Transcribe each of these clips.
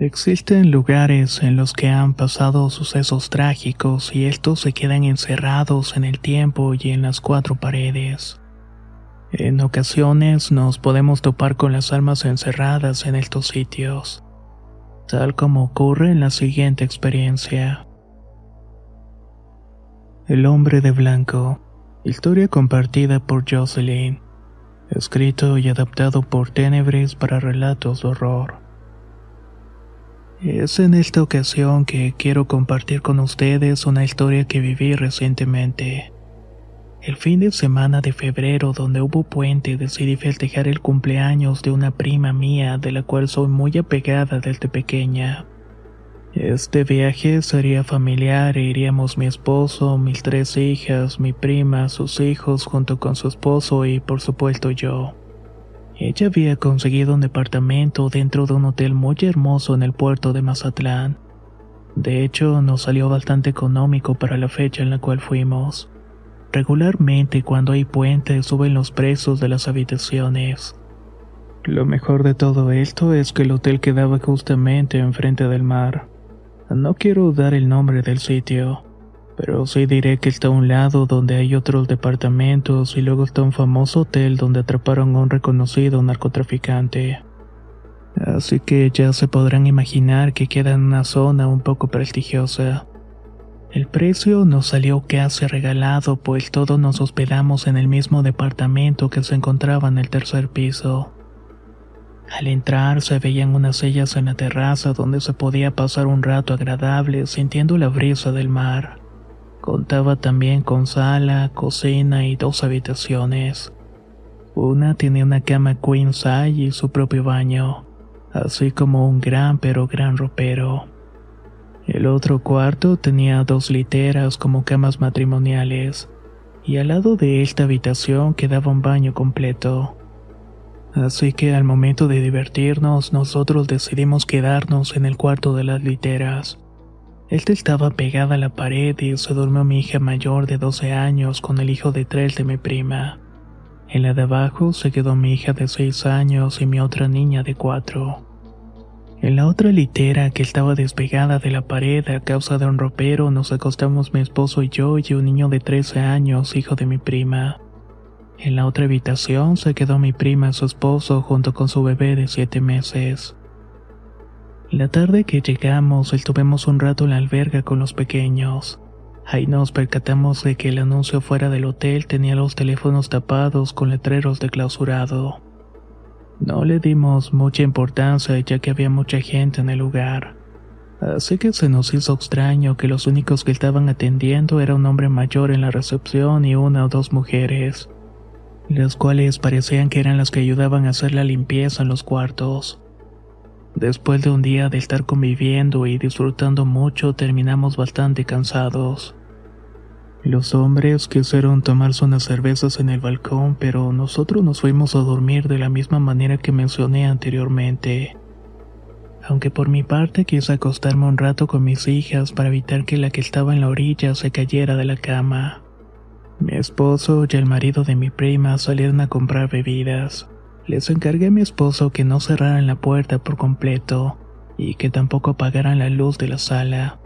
Existen lugares en los que han pasado sucesos trágicos y estos se quedan encerrados en el tiempo y en las cuatro paredes. En ocasiones nos podemos topar con las almas encerradas en estos sitios, tal como ocurre en la siguiente experiencia. El hombre de blanco, historia compartida por Jocelyn, escrito y adaptado por Tenebres para relatos de horror. Es en esta ocasión que quiero compartir con ustedes una historia que viví recientemente. El fin de semana de febrero donde hubo puente decidí festejar el cumpleaños de una prima mía de la cual soy muy apegada desde pequeña. Este viaje sería familiar e iríamos mi esposo, mis tres hijas, mi prima, sus hijos junto con su esposo y por supuesto yo. Ella había conseguido un departamento dentro de un hotel muy hermoso en el puerto de Mazatlán. De hecho, nos salió bastante económico para la fecha en la cual fuimos. Regularmente cuando hay puentes suben los precios de las habitaciones. Lo mejor de todo esto es que el hotel quedaba justamente enfrente del mar. No quiero dar el nombre del sitio, pero sí diré que está a un lado donde hay otros departamentos y luego está un famoso hotel donde atraparon a un reconocido narcotraficante. Así que ya se podrán imaginar que queda en una zona un poco prestigiosa. El precio nos salió casi regalado, pues todos nos hospedamos en el mismo departamento que se encontraba en el tercer piso. Al entrar se veían unas sillas en la terraza donde se podía pasar un rato agradable sintiendo la brisa del mar. Contaba también con sala, cocina y dos habitaciones. Una tenía una cama queen size y su propio baño, así como un gran pero gran ropero. El otro cuarto tenía dos literas como camas matrimoniales, y al lado de esta habitación quedaba un baño completo. Así que al momento de divertirnos, nosotros decidimos quedarnos en el cuarto de las literas. Esta estaba pegada a la pared y se durmió mi hija mayor de 12 años con el hijo de tres de mi prima. En la de abajo se quedó mi hija de 6 años y mi otra niña de 4. En la otra litera que estaba despegada de la pared a causa de un ropero nos acostamos mi esposo y yo y un niño de 13 años, hijo de mi prima. En la otra habitación se quedó mi prima y su esposo junto con su bebé de 7 meses. La tarde que llegamos estuvimos un rato en la alberga con los pequeños. Ahí nos percatamos de que el anuncio fuera del hotel tenía los teléfonos tapados con letreros de clausurado. No le dimos mucha importancia ya que había mucha gente en el lugar. Así que se nos hizo extraño que los únicos que estaban atendiendo era un hombre mayor en la recepción y una o dos mujeres, las cuales parecían que eran las que ayudaban a hacer la limpieza en los cuartos. Después de un día de estar conviviendo y disfrutando mucho, terminamos bastante cansados. Los hombres quisieron tomarse unas cervezas en el balcón, pero nosotros nos fuimos a dormir de la misma manera que mencioné anteriormente. Aunque por mi parte quise acostarme un rato con mis hijas para evitar que la que estaba en la orilla se cayera de la cama. Mi esposo y el marido de mi prima salieron a comprar bebidas. Les encargué a mi esposo que no cerraran la puerta por completo y que tampoco apagaran la luz de la sala,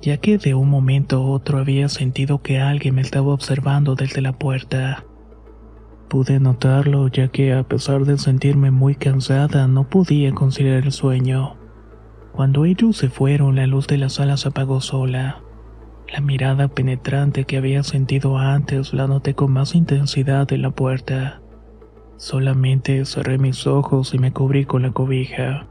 ya que de un momento a otro había sentido que alguien me estaba observando desde la puerta. Pude notarlo ya que a pesar de sentirme muy cansada no podía conciliar el sueño. Cuando ellos se fueron la luz de la sala se apagó sola. La mirada penetrante que había sentido antes la noté con más intensidad en la puerta. Solamente cerré mis ojos y me cubrí con la cobija.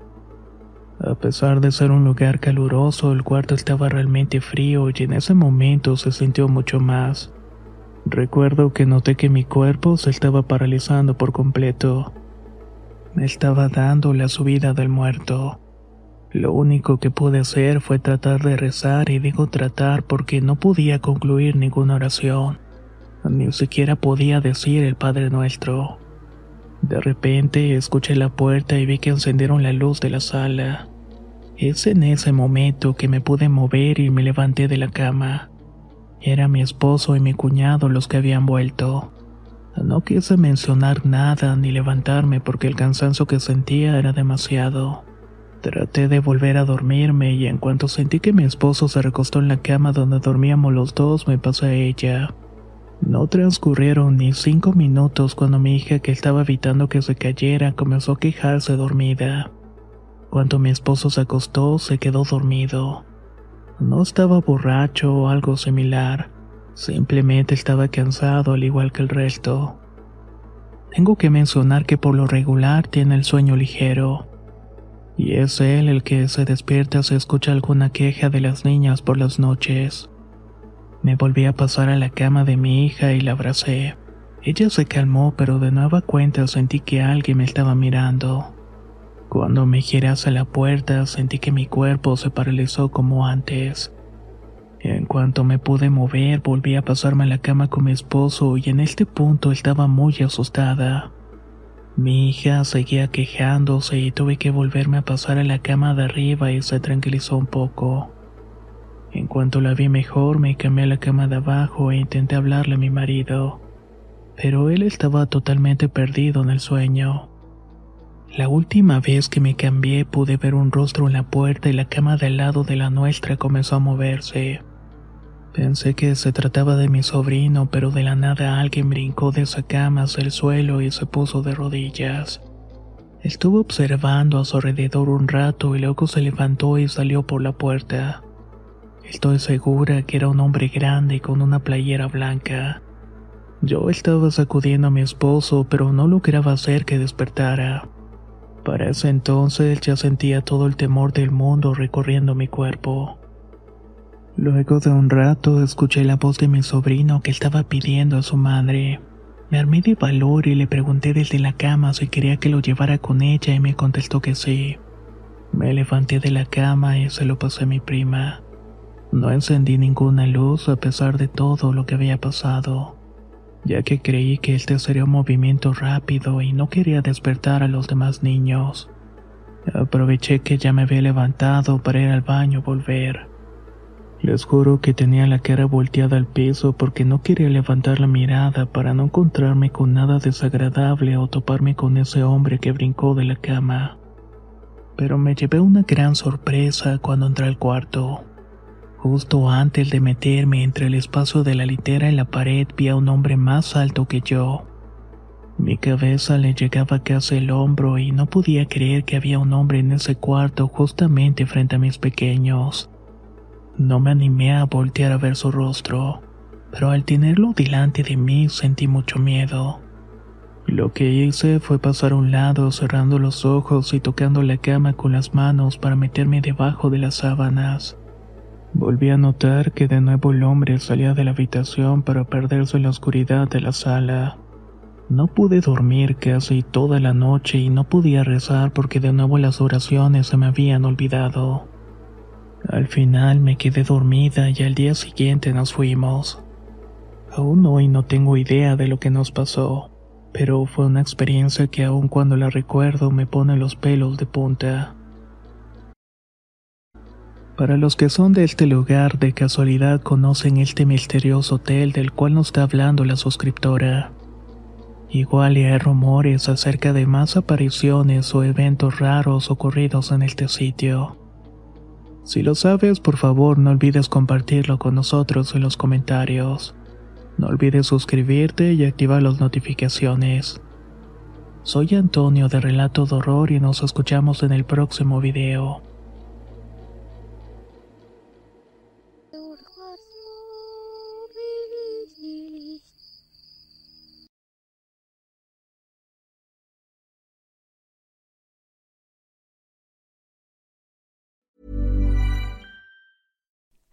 A pesar de ser un lugar caluroso, el cuarto estaba realmente frío y en ese momento se sintió mucho más. Recuerdo que noté que mi cuerpo se estaba paralizando por completo. Me estaba dando la subida del muerto. Lo único que pude hacer fue tratar de rezar y digo tratar porque no podía concluir ninguna oración. Ni siquiera podía decir el Padre Nuestro. De repente escuché la puerta y vi que encendieron la luz de la sala. Es en ese momento que me pude mover y me levanté de la cama. Era mi esposo y mi cuñado los que habían vuelto. No quise mencionar nada ni levantarme porque el cansancio que sentía era demasiado. Traté de volver a dormirme y en cuanto sentí que mi esposo se recostó en la cama donde dormíamos los dos, me pasé a ella. No transcurrieron ni cinco minutos cuando mi hija, que estaba evitando que se cayera, comenzó a quejarse dormida. Cuando mi esposo se acostó, se quedó dormido. No estaba borracho o algo similar, simplemente estaba cansado al igual que el resto. Tengo que mencionar que por lo regular tiene el sueño ligero y es él el que se despierta si escucha alguna queja de las niñas por las noches. Me volví a pasar a la cama de mi hija y la abracé. Ella se calmó, pero de nueva cuenta sentí que alguien me estaba mirando. Cuando me giré hacia la puerta, sentí que mi cuerpo se paralizó como antes. En cuanto me pude mover, volví a pasarme a la cama con mi esposo y en este punto estaba muy asustada. Mi hija seguía quejándose y tuve que volverme a pasar a la cama de arriba y se tranquilizó un poco. En cuanto la vi mejor, me cambié a la cama de abajo e intenté hablarle a mi marido, pero él estaba totalmente perdido en el sueño. La última vez que me cambié pude ver un rostro en la puerta y la cama del lado de la nuestra comenzó a moverse. Pensé que se trataba de mi sobrino, pero de la nada alguien brincó de esa cama hacia el suelo y se puso de rodillas. Estuvo observando a su alrededor un rato y luego se levantó y salió por la puerta. Estoy segura que era un hombre grande con una playera blanca. Yo estaba sacudiendo a mi esposo, pero no lograba hacer que despertara. Para ese entonces ya sentía todo el temor del mundo recorriendo mi cuerpo. Luego de un rato escuché la voz de mi sobrino que estaba pidiendo a su madre. Me armé de valor y le pregunté desde la cama si quería que lo llevara con ella y me contestó que sí. Me levanté de la cama y se lo pasé a mi prima. No encendí ninguna luz a pesar de todo lo que había pasado, ya que creí que este sería un movimiento rápido y no quería despertar a los demás niños. Aproveché que ya me había levantado para ir al baño volver. Les juro que tenía la cara volteada al piso porque no quería levantar la mirada para no encontrarme con nada desagradable o toparme con ese hombre que brincó de la cama. Pero me llevé una gran sorpresa cuando entré al cuarto. Justo antes de meterme entre el espacio de la litera y la pared vi a un hombre más alto que yo. Mi cabeza le llegaba casi el hombro y no podía creer que había un hombre en ese cuarto justamente frente a mis pequeños. No me animé a voltear a ver su rostro, pero al tenerlo delante de mí sentí mucho miedo. Lo que hice fue pasar a un lado cerrando los ojos y tocando la cama con las manos para meterme debajo de las sábanas. Volví a notar que de nuevo el hombre salía de la habitación para perderse en la oscuridad de la sala. No pude dormir casi toda la noche y no podía rezar porque de nuevo las oraciones se me habían olvidado. Al final me quedé dormida y al día siguiente nos fuimos. Aún hoy no tengo idea de lo que nos pasó, pero fue una experiencia que aun cuando la recuerdo me pone los pelos de punta. Para los que son de este lugar, de casualidad conocen este misterioso hotel del cual nos está hablando la suscriptora. Igual hay rumores acerca de más apariciones o eventos raros ocurridos en este sitio. Si lo sabes, por favor no olvides compartirlo con nosotros en los comentarios. No olvides suscribirte y activar las notificaciones. Soy Antonio de Relato de Horror y nos escuchamos en el próximo video.